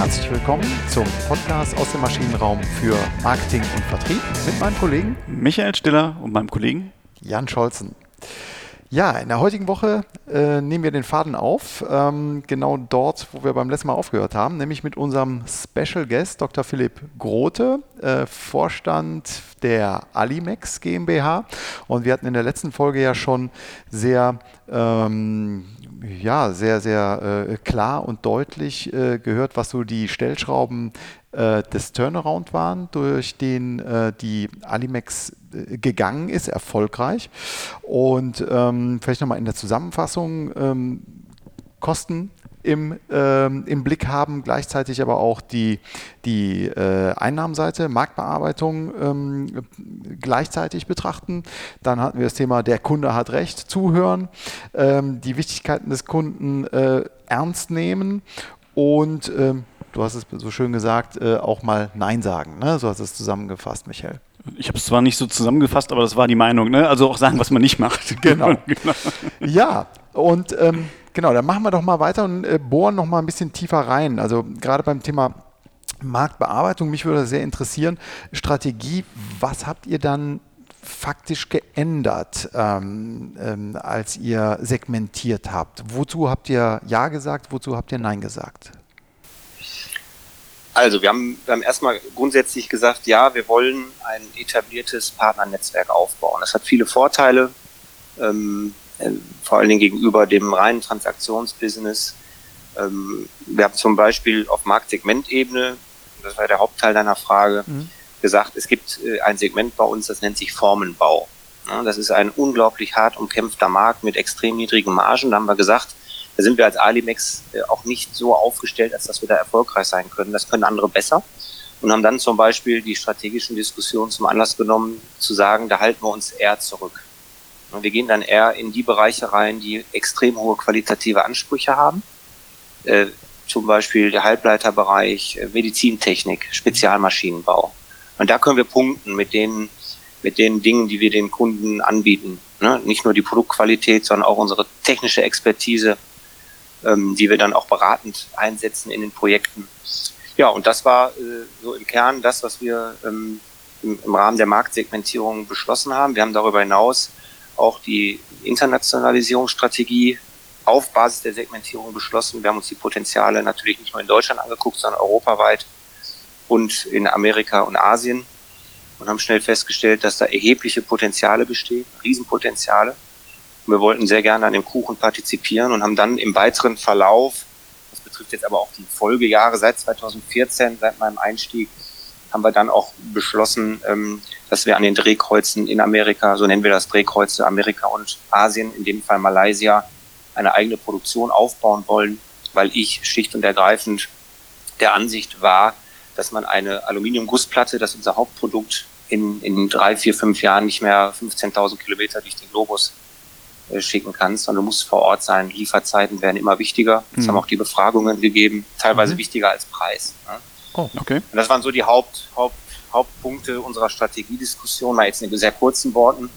Herzlich willkommen zum Podcast aus dem Maschinenraum für Marketing und Vertrieb mit meinem Kollegen Michael Stiller und meinem Kollegen Jan Scholzen. Ja, in der heutigen Woche äh, nehmen wir den Faden auf, ähm, genau dort, wo wir beim letzten Mal aufgehört haben, nämlich mit unserem Special Guest Dr. Philipp Grote, äh, Vorstand der Alimex GmbH. Und wir hatten in der letzten Folge ja schon sehr ähm, ja, sehr, sehr äh, klar und deutlich äh, gehört, was so die Stellschrauben des Turnaround waren, durch den äh, die Alimex äh, gegangen ist, erfolgreich. Und ähm, vielleicht nochmal in der Zusammenfassung, ähm, Kosten im, ähm, im Blick haben, gleichzeitig aber auch die, die äh, Einnahmenseite, Marktbearbeitung ähm, gleichzeitig betrachten. Dann hatten wir das Thema, der Kunde hat Recht, zuhören, ähm, die Wichtigkeiten des Kunden äh, ernst nehmen und ähm, du hast es so schön gesagt, äh, auch mal Nein sagen. Ne? So hast du es zusammengefasst, Michael. Ich habe es zwar nicht so zusammengefasst, aber das war die Meinung. Ne? Also auch sagen, was man nicht macht. Genau. genau. Ja, und ähm, Genau, dann machen wir doch mal weiter und äh, bohren noch mal ein bisschen tiefer rein. Also gerade beim Thema Marktbearbeitung, mich würde sehr interessieren, Strategie, was habt ihr dann faktisch geändert, ähm, ähm, als ihr segmentiert habt? Wozu habt ihr Ja gesagt, wozu habt ihr Nein gesagt? Also wir haben, wir haben erstmal grundsätzlich gesagt, ja, wir wollen ein etabliertes Partnernetzwerk aufbauen. Das hat viele Vorteile. Ähm, äh, vor allen Dingen gegenüber dem reinen Transaktionsbusiness. Ähm, wir haben zum Beispiel auf Marktsegmentebene, das war der Hauptteil deiner Frage, mhm. gesagt, es gibt äh, ein Segment bei uns, das nennt sich Formenbau. das ist ein unglaublich hart umkämpfter Markt mit extrem niedrigen Margen. Da haben wir gesagt, da sind wir als Alimex äh, auch nicht so aufgestellt, als dass wir da erfolgreich sein können. Das können andere besser. Und haben dann zum Beispiel die strategischen Diskussionen zum Anlass genommen, zu sagen, da halten wir uns eher zurück. Und wir gehen dann eher in die Bereiche rein, die extrem hohe qualitative Ansprüche haben. Äh, zum Beispiel der Halbleiterbereich, äh, Medizintechnik, Spezialmaschinenbau. Und da können wir punkten mit den, mit den Dingen, die wir den Kunden anbieten. Ne? Nicht nur die Produktqualität, sondern auch unsere technische Expertise, ähm, die wir dann auch beratend einsetzen in den Projekten. Ja, und das war äh, so im Kern das, was wir ähm, im, im Rahmen der Marktsegmentierung beschlossen haben. Wir haben darüber hinaus auch die Internationalisierungsstrategie auf Basis der Segmentierung beschlossen. Wir haben uns die Potenziale natürlich nicht nur in Deutschland angeguckt, sondern europaweit und in Amerika und Asien und haben schnell festgestellt, dass da erhebliche Potenziale bestehen, Riesenpotenziale. Wir wollten sehr gerne an dem Kuchen partizipieren und haben dann im weiteren Verlauf, das betrifft jetzt aber auch die Folgejahre seit 2014, seit meinem Einstieg, haben wir dann auch beschlossen, ähm, dass wir an den Drehkreuzen in Amerika, so nennen wir das Drehkreuze Amerika und Asien, in dem Fall Malaysia, eine eigene Produktion aufbauen wollen, weil ich schlicht und ergreifend der Ansicht war, dass man eine Aluminiumgussplatte, das unser Hauptprodukt, in, in drei, vier, fünf Jahren nicht mehr 15.000 Kilometer durch den Globus schicken kannst, sondern du musst vor Ort sein. Lieferzeiten werden immer wichtiger. Es mhm. haben auch die Befragungen gegeben, teilweise mhm. wichtiger als Preis. Ne? Oh, okay. Und das waren so die Haupt, Haupt, Hauptpunkte unserer Strategiediskussion, mal jetzt in sehr kurzen Worten.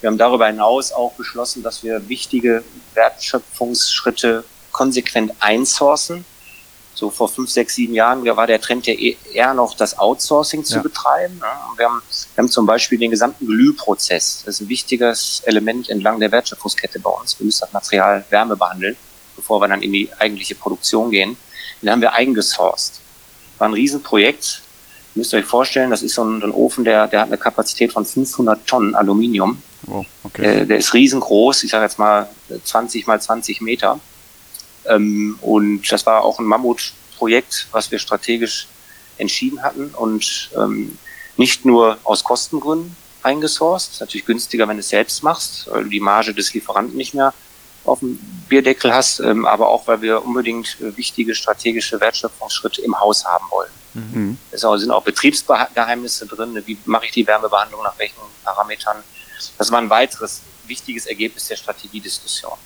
Wir haben darüber hinaus auch beschlossen, dass wir wichtige Wertschöpfungsschritte konsequent einsourcen. So vor fünf, sechs, sieben Jahren war der Trend ja e-, eher noch das Outsourcing zu ja. betreiben. Wir haben, wir haben zum Beispiel den gesamten Glühprozess. Das ist ein wichtiges Element entlang der Wertschöpfungskette bei uns. Wir müssen das Material Wärme behandeln, bevor wir dann in die eigentliche Produktion gehen. Den haben wir eingesourced war ein Riesenprojekt. Ihr müsst euch vorstellen, das ist so ein, ein, Ofen, der, der hat eine Kapazität von 500 Tonnen Aluminium. Oh, okay. der, der ist riesengroß, ich sage jetzt mal 20 mal 20 Meter. Ähm, und das war auch ein Mammutprojekt, was wir strategisch entschieden hatten und ähm, nicht nur aus Kostengründen eingesourced. Ist natürlich günstiger, wenn du es selbst machst, weil du die Marge des Lieferanten nicht mehr auf dem Bierdeckel hast, ähm, aber auch, weil wir unbedingt äh, wichtige strategische Wertschöpfungsschritte im Haus haben wollen. Mhm. Es sind auch Betriebsgeheimnisse drin. Wie mache ich die Wärmebehandlung, nach welchen Parametern? Das war ein weiteres wichtiges Ergebnis der Strategiediskussion.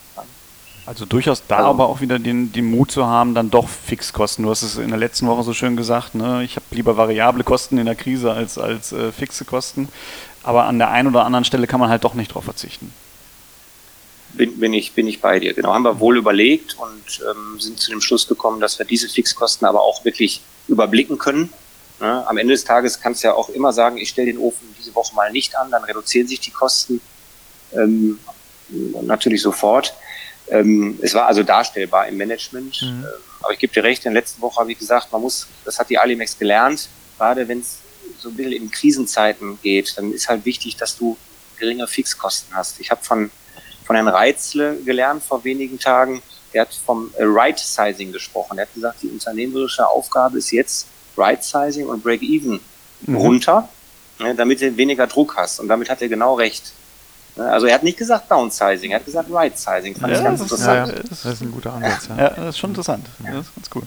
Also durchaus da also, aber auch wieder den, den Mut zu haben, dann doch Fixkosten. Du hast es in der letzten Woche so schön gesagt, ne? ich habe lieber variable Kosten in der Krise als, als äh, fixe Kosten. Aber an der einen oder anderen Stelle kann man halt doch nicht drauf verzichten. bin, bin, ich, bin ich bei dir. Genau, haben wir wohl überlegt und ähm, sind zu dem Schluss gekommen, dass wir diese Fixkosten aber auch wirklich überblicken können. Ne? Am Ende des Tages kannst du ja auch immer sagen, ich stelle den Ofen diese Woche mal nicht an, dann reduzieren sich die Kosten ähm, natürlich sofort. Ähm, es war also darstellbar im Management. Mhm. Ähm, aber ich gebe dir recht, in der letzten Woche habe ich gesagt, man muss, das hat die Alimex gelernt, gerade wenn es so ein bisschen in Krisenzeiten geht, dann ist halt wichtig, dass du geringe Fixkosten hast. Ich habe von, von Herrn Reitzle gelernt vor wenigen Tagen, der hat vom Right-Sizing gesprochen. Er hat gesagt, die unternehmerische Aufgabe ist jetzt Right-Sizing und Break-Even mhm. runter, ne, damit du weniger Druck hast. Und damit hat er genau recht. Ne, also er hat nicht gesagt Downsizing, er hat gesagt Right-Sizing. Fand ja, ich ganz interessant. Ja, das ist ein guter Ansatz. Ja, ja das ist schon interessant. Das ist ganz cool.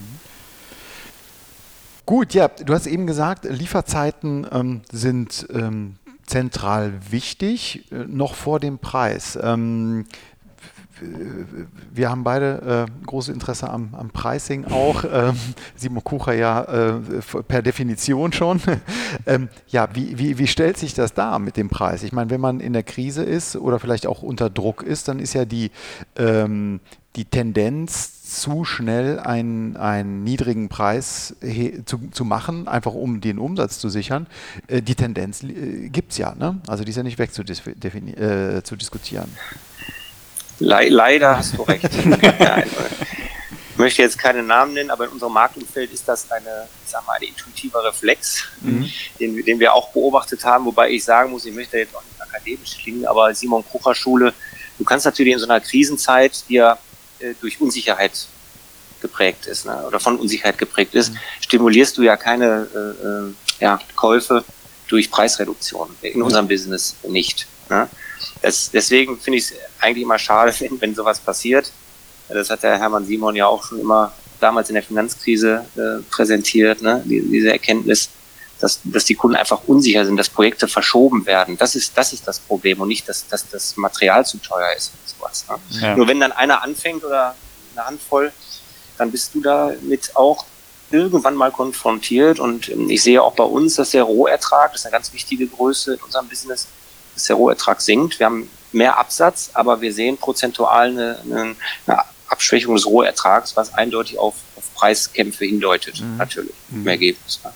Gut, ja, du hast eben gesagt, Lieferzeiten ähm, sind ähm, zentral wichtig, äh, noch vor dem Preis. Ähm, wir haben beide äh, großes Interesse am, am Pricing auch. Ähm, Simon Kucher ja äh, per Definition schon. ähm, ja, wie, wie, wie stellt sich das dar mit dem Preis? Ich meine, wenn man in der Krise ist oder vielleicht auch unter Druck ist, dann ist ja die, ähm, die Tendenz zu schnell einen, einen niedrigen Preis zu, zu machen, einfach um den Umsatz zu sichern. Äh, die Tendenz äh, gibt es ja, ne? also die ist ja nicht weg zu, äh, zu diskutieren. Le leider hast du recht. ja, ich möchte jetzt keine Namen nennen, aber in unserem Marktumfeld ist das eine, ich sag mal, ein intuitiver Reflex, mhm. den, den, wir auch beobachtet haben, wobei ich sagen muss, ich möchte jetzt auch nicht akademisch klingen, aber Simon Krucher Schule, du kannst natürlich in so einer Krisenzeit dir äh, durch Unsicherheit geprägt ist ne, oder von Unsicherheit geprägt ist, mhm. stimulierst du ja keine äh, äh ja, Käufe durch Preisreduktion in unserem Business nicht. Ne? Das, deswegen finde ich es eigentlich immer schade, wenn, wenn sowas passiert. Das hat der Hermann Simon ja auch schon immer damals in der Finanzkrise äh, präsentiert, ne? Die, diese Erkenntnis, dass, dass die Kunden einfach unsicher sind, dass Projekte verschoben werden. Das ist, das ist das Problem und nicht, dass, dass das Material zu teuer ist und sowas. Ne? Ja. Nur wenn dann einer anfängt oder eine Handvoll, dann bist du damit auch irgendwann mal konfrontiert und ähm, ich sehe auch bei uns, dass der Rohertrag, das ist eine ganz wichtige Größe in unserem Business, dass der Rohertrag sinkt. Wir haben mehr Absatz, aber wir sehen prozentual eine, eine, eine Abschwächung des Rohertrags, was eindeutig auf, auf Preiskämpfe hindeutet, mhm. natürlich im Ergebnis. Ne?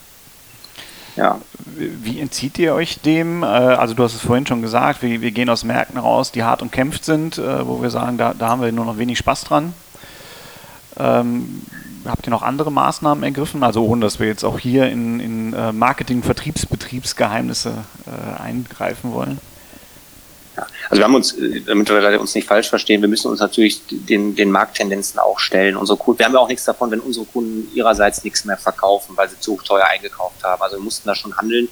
Ja. Wie entzieht ihr euch dem? Äh, also du hast es vorhin schon gesagt, wir, wir gehen aus Märkten raus, die hart umkämpft sind, äh, wo wir sagen, da, da haben wir nur noch wenig Spaß dran. Ähm, habt ihr noch andere Maßnahmen ergriffen? Also ohne, dass wir jetzt auch hier in, in äh, Marketing-, Vertriebs-, Betriebsgeheimnisse äh, eingreifen wollen? Also wir haben uns, äh, damit wir uns nicht falsch verstehen, wir müssen uns natürlich den, den Markttendenzen auch stellen. Unsere Kunden, wir haben ja auch nichts davon, wenn unsere Kunden ihrerseits nichts mehr verkaufen, weil sie zu teuer eingekauft haben. Also wir mussten da schon handeln.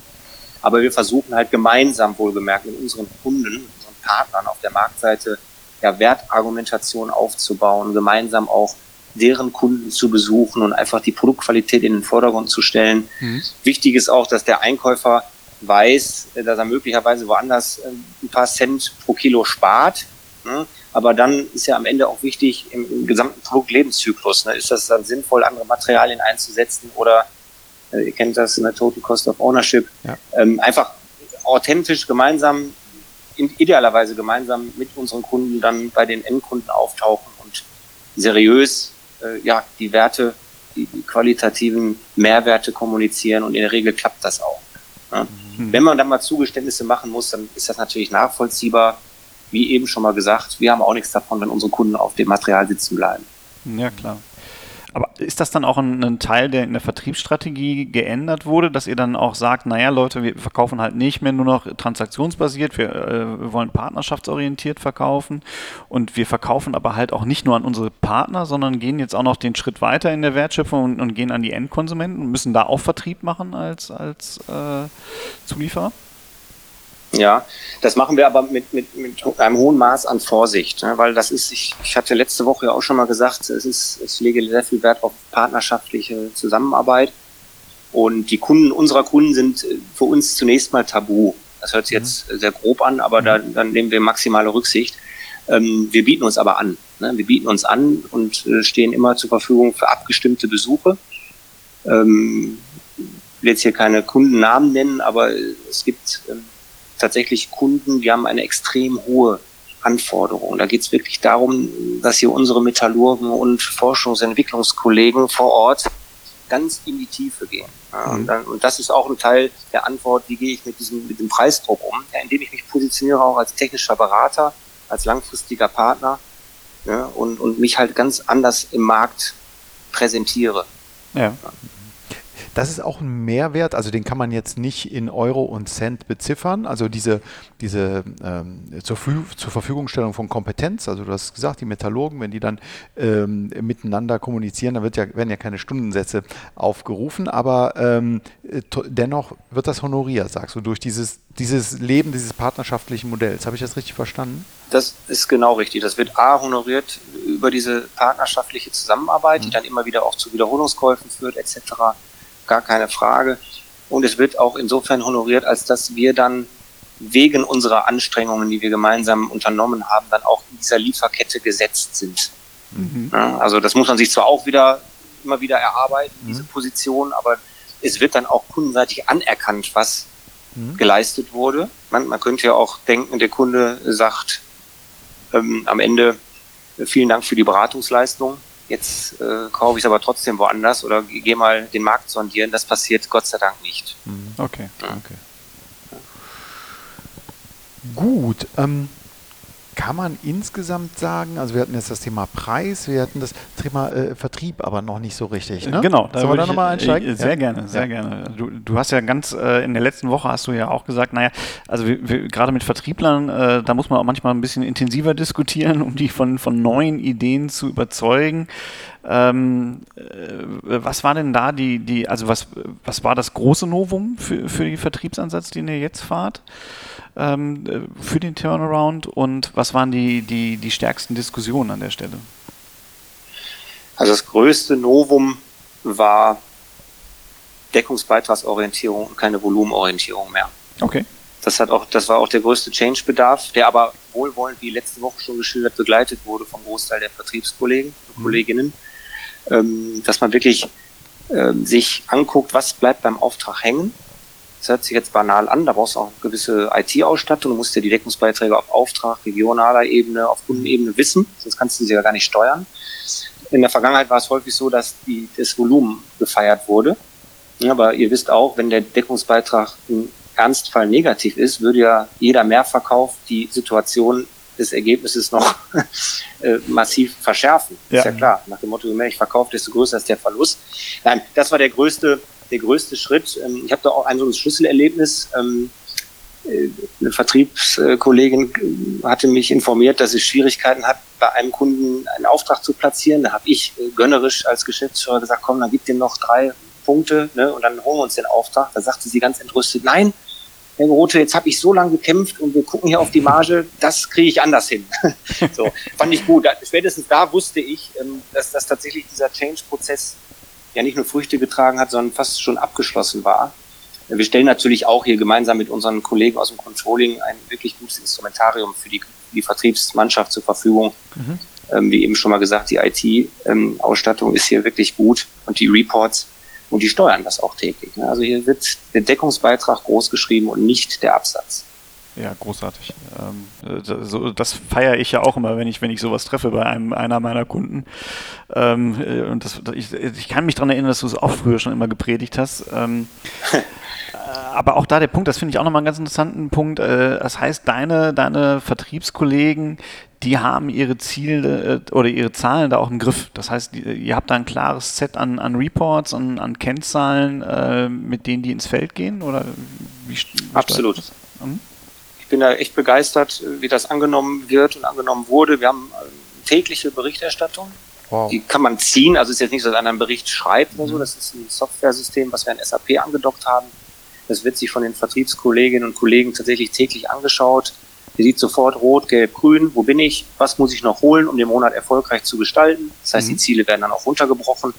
Aber wir versuchen halt gemeinsam wohlgemerkt mit unseren Kunden, unseren Partnern auf der Marktseite ja, Wertargumentation aufzubauen, gemeinsam auch deren Kunden zu besuchen und einfach die Produktqualität in den Vordergrund zu stellen. Mhm. Wichtig ist auch, dass der Einkäufer weiß, dass er möglicherweise woanders äh, ein paar Cent pro Kilo spart. Ne? Aber dann ist ja am Ende auch wichtig im, im gesamten Produktlebenszyklus, ne? ist das dann sinnvoll, andere Materialien einzusetzen oder äh, ihr kennt das in der Total Cost of Ownership, ja. ähm, einfach authentisch gemeinsam, in, idealerweise gemeinsam mit unseren Kunden dann bei den Endkunden auftauchen und seriös äh, ja, die Werte, die, qualitativen Mehrwerte kommunizieren und in der Regel klappt das auch. Ja? Mhm. Wenn man dann mal Zugeständnisse machen muss, dann ist das natürlich nachvollziehbar. Wie eben schon mal gesagt, wir haben auch nichts davon, wenn unsere Kunden auf dem Material sitzen bleiben. Ja, klar. Aber ist das dann auch ein, ein, Teil, der in der Vertriebsstrategie geändert wurde, dass ihr dann auch sagt, naja Leute, wir verkaufen halt nicht mehr nur noch transaktionsbasiert, wir, äh, wir wollen partnerschaftsorientiert verkaufen und wir verkaufen aber halt auch nicht nur an unsere Partner, sondern gehen jetzt auch noch den Schritt weiter in der Wertschöpfung und, und gehen an die Endkonsumenten und müssen da auch Vertrieb machen als, als äh, Zulieferer? Ja, das machen wir aber mit, mit, mit einem hohen Maß an Vorsicht, ne? weil das ist, ich, ich hatte letzte Woche ja auch schon mal gesagt, es ist, ich lege sehr viel Wert auf partnerschaftliche Zusammenarbeit und die Kunden unserer Kunden sind äh, für uns zunächst mal tabu. Das hört sich mhm. jetzt sehr grob an, aber mhm. da, dann nehmen wir maximale Rücksicht. Ähm, wir bieten uns aber an. Ne? Wir bieten uns an und äh, stehen immer zur Verfügung für abgestimmte Besuche. Ähm, ich will jetzt hier keine Kundennamen nennen, aber es gibt ähm, tatsächlich Kunden, die haben eine extrem hohe Anforderungen. Da geht es wirklich darum, dass hier unsere Metallurgen und Forschungsentwicklungskollegen vor Ort ganz in die Tiefe gehen. Und, mhm. dann, und, das ist auch ein Teil der Antwort, wie gehe ich mit diesem mit dem Preisdruck um, ja, indem ich mich positioniere auch als technischer Berater, als langfristiger Partner ja, und, und mich halt ganz anders im Markt präsentiere. Ja. Das ist auch ein Mehrwert, also den kann man jetzt nicht in Euro und Cent beziffern. Also diese, diese ähm, zur, zur Verfügungstellung von Kompetenz, also du hast gesagt, die Metallurgen, wenn die dann ähm, miteinander kommunizieren, dann wird ja, werden ja keine Stundensätze aufgerufen, aber ähm, dennoch wird das honoriert, sagst du, durch dieses, dieses Leben dieses partnerschaftlichen Modells. Habe ich das richtig verstanden? Das ist genau richtig. Das wird A honoriert über diese partnerschaftliche Zusammenarbeit, mhm. die dann immer wieder auch zu Wiederholungskäufen führt, etc gar keine Frage. Und es wird auch insofern honoriert, als dass wir dann wegen unserer Anstrengungen, die wir gemeinsam unternommen haben, dann auch in dieser Lieferkette gesetzt sind. Mhm. Also das muss man sich zwar auch wieder immer wieder erarbeiten, mhm. diese Position, aber es wird dann auch kundenseitig anerkannt, was mhm. geleistet wurde. Man, man, könnte ja auch denken, der Kunde sagt ähm, am Ende vielen Dank für die Beratungsleistung jetzt äh, kaufe ich es aber trotzdem woanders oder gehe mal den Markt sondieren. Das passiert Gott sei Dank nicht. Mhm. Okay, ja. okay. Gut. Ähm, kann man insgesamt sagen, also wir hatten jetzt das Thema Preis, wir hatten das Thema äh, Vertrieb aber noch nicht so richtig. Ne? Genau, da Sollen wir da nochmal einsteigen? Äh, sehr ja. gerne, sehr ja. gerne. Du, du, hast ja ganz, äh, in der letzten Woche hast du ja auch gesagt, naja, also wir, wir, gerade mit Vertrieblern, äh, da muss man auch manchmal ein bisschen intensiver diskutieren, um die von, von neuen Ideen zu überzeugen. Ähm, äh, was war denn da die, die, also was, was war das große Novum für, für den Vertriebsansatz, den ihr jetzt fahrt? ähm, äh, für den Turnaround und was waren die, die, die stärksten Diskussionen an der Stelle? Also das größte Novum war Deckungsbeitragsorientierung und keine Volumenorientierung mehr. Okay. Das hat auch, das war auch der größte Change-Bedarf, der aber wohlwollend, wie letzte Woche schon geschildert, begleitet wurde vom Großteil der Vertriebskollegen und mhm. Kolleginnen, ähm, dass man wirklich ähm, sich anguckt, was bleibt beim Auftrag hängen das hört sich jetzt banal an, da brauchst du auch gewisse IT-Ausstattung, du musst ja die Deckungsbeiträge auf Auftrag, regionaler Ebene, auf Kundenebene wissen, sonst kannst du sie ja gar nicht steuern. In der Vergangenheit war es häufig so, dass die, das Volumen gefeiert wurde. Aber ihr wisst auch, wenn der Deckungsbeitrag im Ernstfall negativ ist, würde ja jeder Mehrverkauf die Situation des Ergebnisses noch äh, massiv verschärfen. Ja. Ist ja klar. Nach dem Motto, je mehr ich verkaufe, desto größer ist der Verlust. Nein, das war der größte der größte Schritt. Ähm, ich habe da auch ein so ein Schlüsselerlebnis. Ähm, äh, eine Vertriebskollegin äh, hatte mich informiert, dass sie Schwierigkeiten hat, bei einem Kunden einen Auftrag zu platzieren. Da habe ich gönnerisch als Geschäftsführer gesagt, komm, dann gib dem noch drei Punkte ne, und dann holen wir uns den Auftrag. Da sagte sie ganz entrüstet, nein, Herr Grote, jetzt habe ich so lange gekämpft und wir gucken hier auf die Marge, das kriege ich anders hin. so, fand ich gut. Spätestens da wusste ich, ähm, dass, dass tatsächlich dieser Change-Prozess ja nicht nur Früchte getragen hat, sondern fast schon abgeschlossen war. Wir stellen natürlich auch hier gemeinsam mit unseren Kollegen aus dem Controlling ein wirklich gutes Instrumentarium für die, die Vertriebsmannschaft zur Verfügung. Mhm. Ähm, wie eben schon mal gesagt, die IT-Ausstattung ähm, ist hier wirklich gut und die Reports und die steuern das auch täglich. Ne? Also hier wird der Deckungsbeitrag groß geschrieben und nicht der Absatz. Ja, großartig. Ähm, so, das feiere ich ja auch immer, wenn ich, wenn ich sowas treffe bei einem einer meiner Kunden. Ähm, äh, und das, ich, ich kann mich daran erinnern, dass du es auch früher schon immer gepredigt hast. Ähm, äh, aber auch da der Punkt, das finde ich auch nochmal einen ganz interessanten Punkt. Äh, das heißt, deine, deine Vertriebskollegen, die haben ihre Ziele äh, oder ihre Zahlen da auch im Griff. Das heißt, ihr habt da ein klares Set an, an Reports, an, an Kennzahlen, äh, mit denen die ins Feld gehen? Oder wie, wie Absolut. Hm? Ich bin da echt begeistert, wie das angenommen wird und angenommen wurde. Wir haben äh, tägliche Berichterstattung. Wow. Die kann man ziehen. Also es ist jetzt nicht so, dass einer einen Bericht schreibt oder so. Mhm. Das ist ein Software-System, was wir an SAP angedockt haben. Das wird sich von den Vertriebskolleginnen und Kollegen tatsächlich täglich angeschaut. Ihr sieht sofort rot, gelb, grün. Wo bin ich? Was muss ich noch holen, um den Monat erfolgreich zu gestalten? Das heißt, mhm. die Ziele werden dann auch runtergebrochen.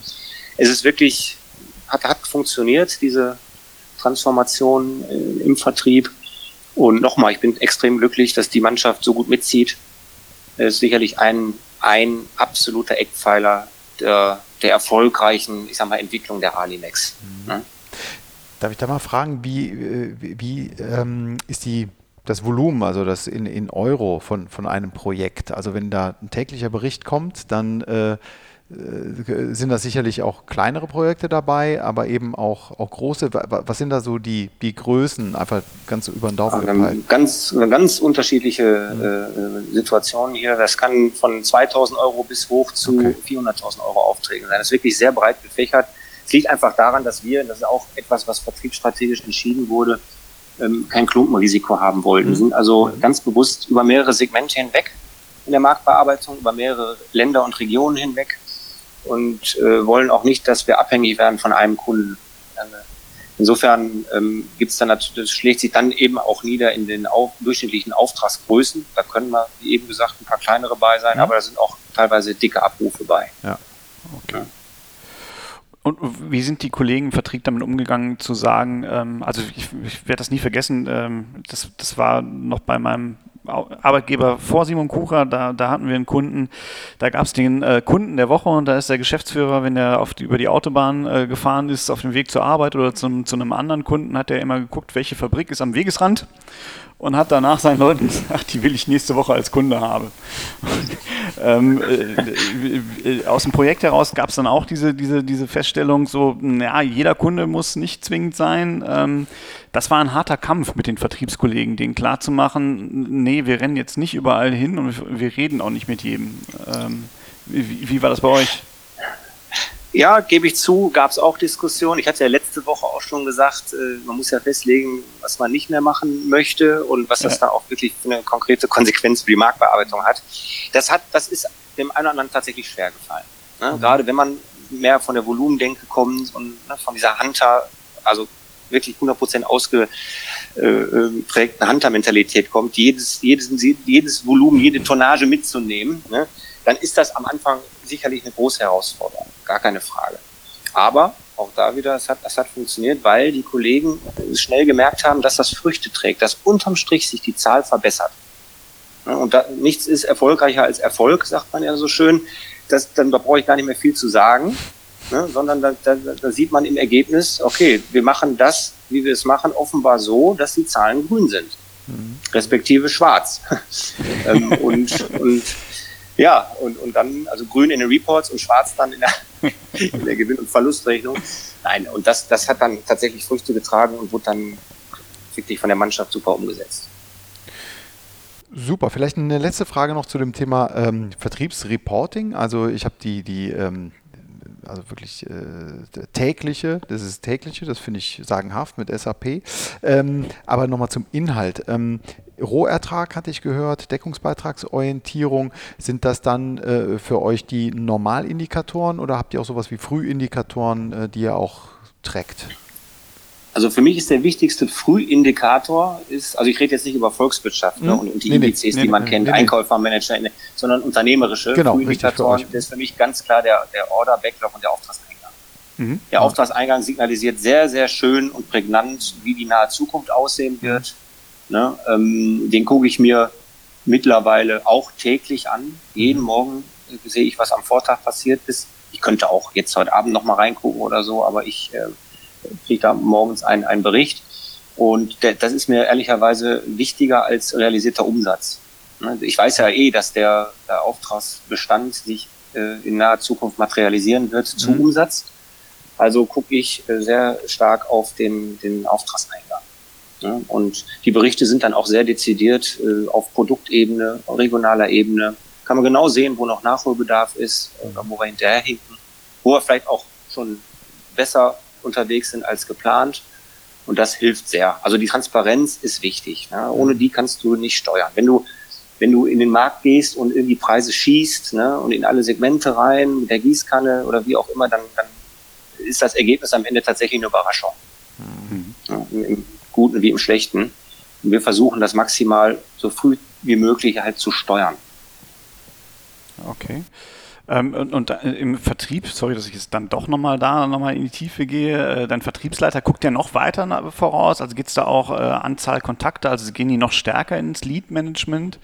Es ist wirklich, hat, hat funktioniert, diese Transformation äh, im Vertrieb. Und nochmal, ich bin extrem glücklich, dass die Mannschaft so gut mitzieht. Das ist sicherlich ein, ein absoluter Eckpfeiler der, der erfolgreichen, ich sag mal, Entwicklung der Alinex. Mhm. Darf ich da mal fragen, wie, äh, wie, wie ähm, ist die das Volumen, also das in, in Euro von, von einem Projekt. Also wenn da ein täglicher Bericht kommt, dann äh, äh, sind da sicherlich auch kleinere Projekte dabei, aber eben auch, auch große. Was sind da so die, die Größen, einfach ganz über den Daumen gepeilt? Ganz, ganz unterschiedliche äh, Situationen hier. Das kann von 2000 Euro bis hoch zu okay. 400.000 Euro Aufträgen sein. Das ist wirklich sehr breit gefächert. Es liegt einfach daran, dass wir, das ist auch etwas, was vertriebsstrategisch entschieden wurde, ähm, kein Klumpenrisiko haben wollten. Mhm. Wir sind also ganz bewusst über mehrere Segmente hinweg in der Marktbearbeitung, über mehrere Länder und Regionen hinweg und äh, wollen auch nicht, dass wir abhängig werden von einem Kunden. Insofern ähm, gibt es dann natürlich, das schlägt sich dann eben auch nieder in den auf, durchschnittlichen Auftragsgrößen. Da können wir, wie eben gesagt, ein paar kleinere bei sein, ja. aber da sind auch teilweise dicke Abrufe bei. Ja. Okay. Ja. Und wie sind die Kollegen im Vertrieb damit umgegangen, zu sagen, ähm, also ich, ich werde das nie vergessen, ähm, das, das war noch bei meinem Arbeitgeber vor Simon Kucher, da, da hatten wir einen Kunden, da gab es den äh, Kunden der Woche und da ist der Geschäftsführer, wenn er über die Autobahn äh, gefahren ist, auf dem Weg zur Arbeit oder zum, zu einem anderen Kunden, hat er immer geguckt, welche Fabrik ist am Wegesrand und hat danach seinen Leuten gesagt, die will ich nächste Woche als Kunde haben. ähm, äh, äh, aus dem Projekt heraus gab es dann auch diese, diese, diese Feststellung, so, ja, jeder Kunde muss nicht zwingend sein. Ähm, das war ein harter Kampf mit den Vertriebskollegen, denen klarzumachen, nee, wir rennen jetzt nicht überall hin und wir reden auch nicht mit jedem. Ähm, wie, wie war das bei euch? Ja, gebe ich zu, gab es auch Diskussionen. Ich hatte ja letzte Woche auch schon gesagt, äh, man muss ja festlegen, was man nicht mehr machen möchte und was das da auch wirklich für eine konkrete Konsequenz für die Marktbearbeitung hat. Das hat, das ist dem einen oder anderen tatsächlich schwer gefallen. Ne? Mhm. Gerade wenn man mehr von der Volumendenke kommt und ne, von dieser Hunter, also wirklich 100% ausgeprägten äh, Hunter-Mentalität kommt, jedes, jedes, jedes Volumen, jede Tonnage mitzunehmen, ne? Dann ist das am Anfang sicherlich eine große Herausforderung, gar keine Frage. Aber auch da wieder, es hat, es hat funktioniert, weil die Kollegen schnell gemerkt haben, dass das Früchte trägt, dass unterm Strich sich die Zahl verbessert. Und da, nichts ist erfolgreicher als Erfolg, sagt man ja so schön. Das, dann, da brauche ich gar nicht mehr viel zu sagen, ne, sondern da, da, da sieht man im Ergebnis, okay, wir machen das, wie wir es machen, offenbar so, dass die Zahlen grün sind, mhm. respektive schwarz. ähm, und, und ja, und, und dann, also grün in den Reports und schwarz dann in der, in der Gewinn- und Verlustrechnung. Nein, und das, das hat dann tatsächlich Früchte getragen und wurde dann wirklich von der Mannschaft super umgesetzt. Super, vielleicht eine letzte Frage noch zu dem Thema ähm, Vertriebsreporting. Also ich habe die, die ähm, also wirklich äh, tägliche, das ist tägliche, das finde ich sagenhaft mit SAP. Ähm, aber nochmal zum Inhalt. Ähm, Rohertrag hatte ich gehört, Deckungsbeitragsorientierung. Sind das dann äh, für euch die Normalindikatoren oder habt ihr auch sowas wie Frühindikatoren, äh, die ihr auch trackt? Also für mich ist der wichtigste Frühindikator ist, also ich rede jetzt nicht über Volkswirtschaft ne, hm? und, und, die nee, Indizes, nee, die man nee, kennt, Einkäufer, Manager, sondern unternehmerische genau, Frühindikatoren. Das ist für mich ganz klar der, der Order, Backlog und der Auftragseingang. Mhm. Der Auftragseingang signalisiert sehr, sehr schön und prägnant, wie die nahe Zukunft aussehen wird. Ne? Ähm, den gucke ich mir mittlerweile auch täglich an. Jeden mhm. Morgen sehe ich, was am Vortag passiert ist. Ich könnte auch jetzt heute Abend noch mal reingucken oder so, aber ich äh, kriege da morgens einen, einen Bericht. Und der, das ist mir ehrlicherweise wichtiger als realisierter Umsatz. Ne? Ich weiß ja eh, dass der, der Auftragsbestand sich äh, in naher Zukunft materialisieren wird zu mhm. Umsatz. Also gucke ich äh, sehr stark auf den, den Auftragseingang. Ja, und die Berichte sind dann auch sehr dezidiert äh, auf Produktebene, regionaler Ebene. Kann man genau sehen, wo noch Nachholbedarf ist, oder wo wir hinterherhinken, wo wir vielleicht auch schon besser unterwegs sind als geplant. Und das hilft sehr. Also die Transparenz ist wichtig. Ne? Ohne die kannst du nicht steuern. Wenn du, wenn du in den Markt gehst und irgendwie Preise schießt ne, und in alle Segmente rein, mit der Gießkanne oder wie auch immer, dann, dann ist das Ergebnis am Ende tatsächlich eine Überraschung. Mhm. Ja, im, Guten wie im Schlechten. Und wir versuchen das maximal so früh wie möglich halt zu steuern. Okay. Ähm, und, und äh, im Vertrieb, sorry, dass ich jetzt dann doch nochmal da nochmal in die Tiefe gehe, äh, dein Vertriebsleiter guckt ja noch weiter voraus, also gibt es da auch äh, Anzahl Kontakte, also gehen die noch stärker ins Lead-Management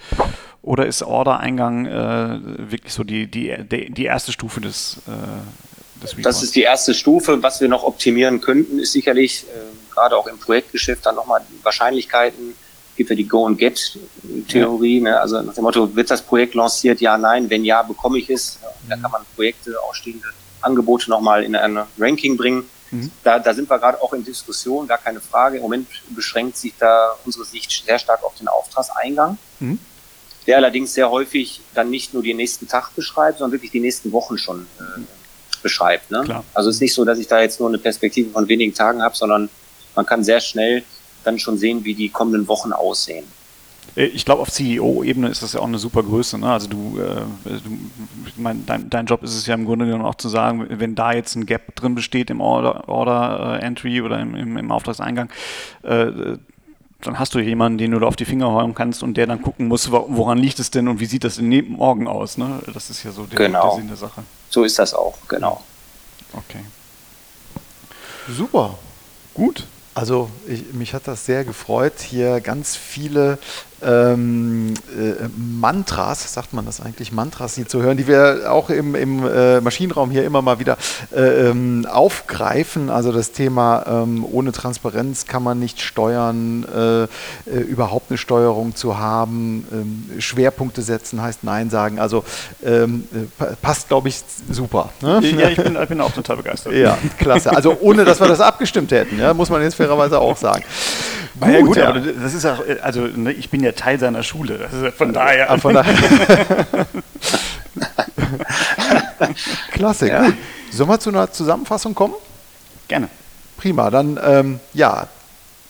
oder ist Order-Eingang äh, wirklich so die, die, die erste Stufe des, äh, des Das ist die erste Stufe, was wir noch optimieren könnten, ist sicherlich äh, gerade auch im Projektgeschäft dann nochmal Wahrscheinlichkeiten gibt ja die Go-and-Get-Theorie, ja. ne? also nach dem Motto, wird das Projekt lanciert? Ja, nein. Wenn ja, bekomme ich es. Mhm. Da kann man Projekte, ausstehende Angebote nochmal in ein Ranking bringen. Mhm. Da, da sind wir gerade auch in Diskussion, gar keine Frage. Im Moment beschränkt sich da unsere Sicht sehr stark auf den Auftragseingang, mhm. der allerdings sehr häufig dann nicht nur den nächsten Tag beschreibt, sondern wirklich die nächsten Wochen schon äh, beschreibt. Ne? Klar. Also es ist nicht so, dass ich da jetzt nur eine Perspektive von wenigen Tagen habe, sondern man kann sehr schnell dann schon sehen, wie die kommenden Wochen aussehen. Äh, ich glaube, auf CEO-Ebene ist das ja auch eine super Größe. Ne? Also du, äh, du mein, dein, dein, Job ist es ja im Grunde genommen auch zu sagen, wenn da jetzt ein Gap drin besteht im Order, Order äh, Entry oder im, im, im Auftragseingang, äh, dann hast du jemanden, den du da auf die Finger hauen kannst und der dann gucken muss, woran liegt es denn und wie sieht das in morgen aus. Ne? Das ist ja so der, genau. der Sinn der Sache. So ist das auch, genau. Okay. Super. Gut. Also ich, mich hat das sehr gefreut, hier ganz viele ähm, äh, Mantras, sagt man das eigentlich, Mantras hier zu hören, die wir auch im, im äh, Maschinenraum hier immer mal wieder äh, ähm, aufgreifen. Also das Thema, ähm, ohne Transparenz kann man nicht steuern, äh, äh, überhaupt eine Steuerung zu haben, ähm, Schwerpunkte setzen heißt Nein sagen. Also ähm, äh, passt, glaube ich, super. Ne? Ja, ich bin, ich bin, auch total begeistert. Ja, klasse. Also ohne, dass wir das abgestimmt hätten, ja, muss man jetzt fairerweise auch sagen. Gut, ja, gut, ja. aber das ist auch, also ne, ich bin ja Teil seiner Schule. von daher. Ah, von daher. Klasse, ja. gut. Sollen wir zu einer Zusammenfassung kommen? Gerne. Prima, dann ja,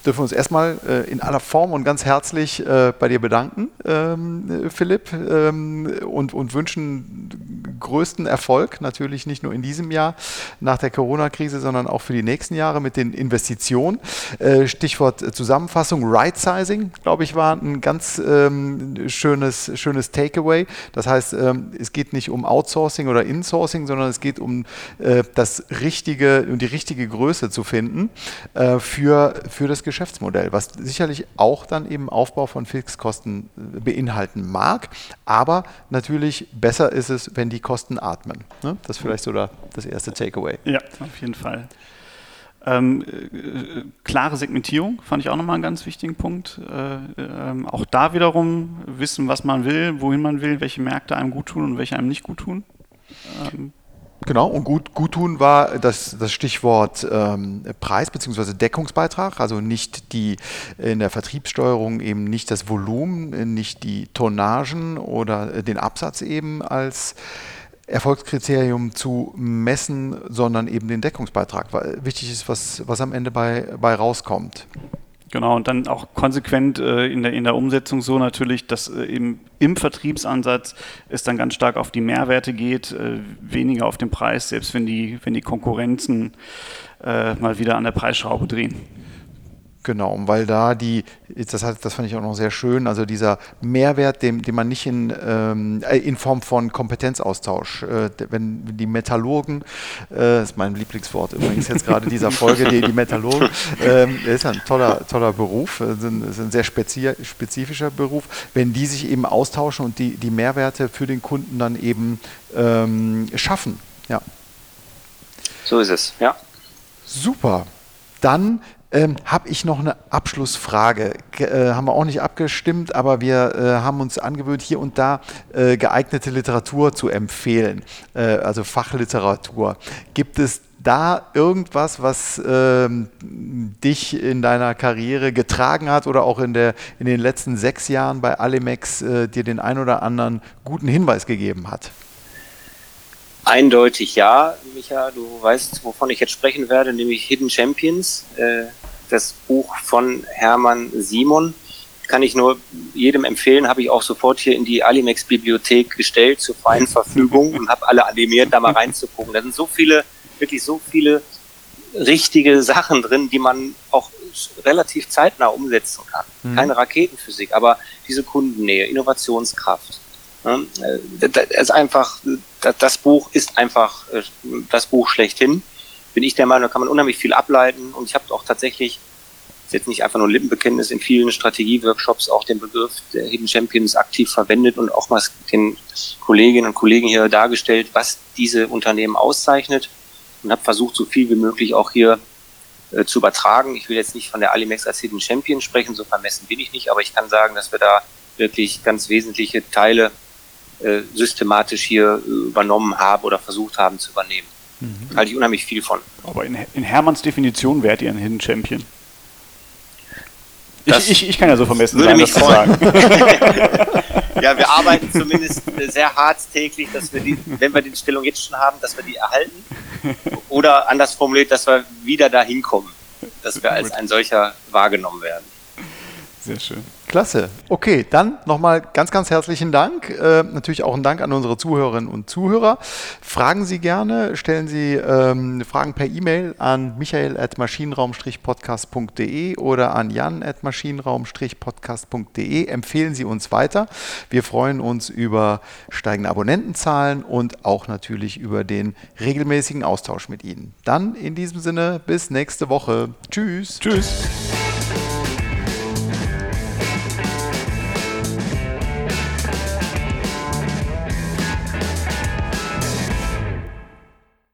dürfen wir uns erstmal äh, in aller Form und ganz herzlich äh, bei dir bedanken, ähm, Philipp, ähm, und, und wünschen größten Erfolg, natürlich nicht nur in diesem Jahr nach der Corona-Krise, sondern auch für die nächsten Jahre mit den Investitionen. Äh, Stichwort Zusammenfassung, Right-Sizing, glaube ich, war ein ganz ähm, schönes, schönes Takeaway. Das heißt, ähm, es geht nicht um Outsourcing oder Insourcing, sondern es geht um äh, das richtige, um die richtige Größe zu finden äh, für, für das Geschäft Geschäftsmodell, was sicherlich auch dann eben Aufbau von Fixkosten äh, beinhalten mag. Aber natürlich besser ist es, wenn die Kosten atmen. Ne? Das ist vielleicht so das erste Takeaway. Ja, auf jeden Fall. Ähm, äh, klare Segmentierung fand ich auch nochmal einen ganz wichtigen Punkt. Äh, äh, auch da wiederum wissen, was man will, wohin man will, welche Märkte einem gut tun und welche einem nicht gut tun. Ähm, Genau, und gut, gut tun war das, das Stichwort ähm, Preis bzw. Deckungsbeitrag, also nicht die in der Vertriebssteuerung eben nicht das Volumen, nicht die Tonnagen oder den Absatz eben als Erfolgskriterium zu messen, sondern eben den Deckungsbeitrag, weil wichtig ist, was, was am Ende bei, bei rauskommt. Genau, und dann auch konsequent äh, in, der, in der Umsetzung so natürlich, dass äh, eben im Vertriebsansatz es dann ganz stark auf die Mehrwerte geht, äh, weniger auf den Preis, selbst wenn die, wenn die Konkurrenzen äh, mal wieder an der Preisschraube drehen. Genau, weil da die, das, hat, das fand ich auch noch sehr schön, also dieser Mehrwert, den, den man nicht in, ähm, äh, in Form von Kompetenzaustausch, äh, wenn die Metallurgen, äh, das ist mein Lieblingswort übrigens jetzt gerade dieser Folge, die, die Metallurgen, äh, ist ein toller, toller Beruf, äh, ist ein, ist ein sehr spezifischer Beruf, wenn die sich eben austauschen und die, die Mehrwerte für den Kunden dann eben ähm, schaffen. Ja. So ist es, ja. Super. Dann ähm, habe ich noch eine Abschlussfrage. Äh, haben wir auch nicht abgestimmt, aber wir äh, haben uns angewöhnt, hier und da äh, geeignete Literatur zu empfehlen, äh, also Fachliteratur. Gibt es da irgendwas, was ähm, dich in deiner Karriere getragen hat oder auch in, der, in den letzten sechs Jahren bei Alimex äh, dir den ein oder anderen guten Hinweis gegeben hat? Eindeutig ja, Micha. Du weißt, wovon ich jetzt sprechen werde, nämlich Hidden Champions. Äh, das Buch von Hermann Simon. Kann ich nur jedem empfehlen, habe ich auch sofort hier in die Alimex-Bibliothek gestellt zur freien Verfügung und habe alle animiert, da mal reinzugucken. Da sind so viele, wirklich so viele richtige Sachen drin, die man auch relativ zeitnah umsetzen kann. Mhm. Keine Raketenphysik, aber diese Kundennähe, Innovationskraft. Ne? Das ist einfach, das Buch ist einfach äh, das Buch schlechthin bin ich der Meinung, da kann man unheimlich viel ableiten. Und ich habe auch tatsächlich, ist jetzt nicht einfach nur ein Lippenbekenntnis, in vielen Strategieworkshops auch den Begriff der Hidden Champions aktiv verwendet und auch mal den Kolleginnen und Kollegen hier dargestellt, was diese Unternehmen auszeichnet und habe versucht, so viel wie möglich auch hier äh, zu übertragen. Ich will jetzt nicht von der Alimex als Hidden Champion sprechen, so vermessen bin ich nicht, aber ich kann sagen, dass wir da wirklich ganz wesentliche Teile äh, systematisch hier äh, übernommen haben oder versucht haben zu übernehmen. Mhm. Halte ich unheimlich viel von. Aber in, in Hermanns Definition wärt ihr ein Hidden Champion. Ich, ich, ich, kann ja so vermessen würde sein, mich das freuen. zu sagen. ja, wir arbeiten zumindest sehr hart täglich, dass wir die, wenn wir die Stellung jetzt schon haben, dass wir die erhalten. Oder anders formuliert, dass wir wieder dahin kommen, dass wir als ein solcher wahrgenommen werden. Sehr schön. Klasse. Okay, dann nochmal ganz, ganz herzlichen Dank. Äh, natürlich auch ein Dank an unsere Zuhörerinnen und Zuhörer. Fragen Sie gerne, stellen Sie ähm, Fragen per E-Mail an michael.maschinenraum-podcast.de oder an jan.maschinenraum-podcast.de. Empfehlen Sie uns weiter. Wir freuen uns über steigende Abonnentenzahlen und auch natürlich über den regelmäßigen Austausch mit Ihnen. Dann in diesem Sinne bis nächste Woche. Tschüss. Tschüss.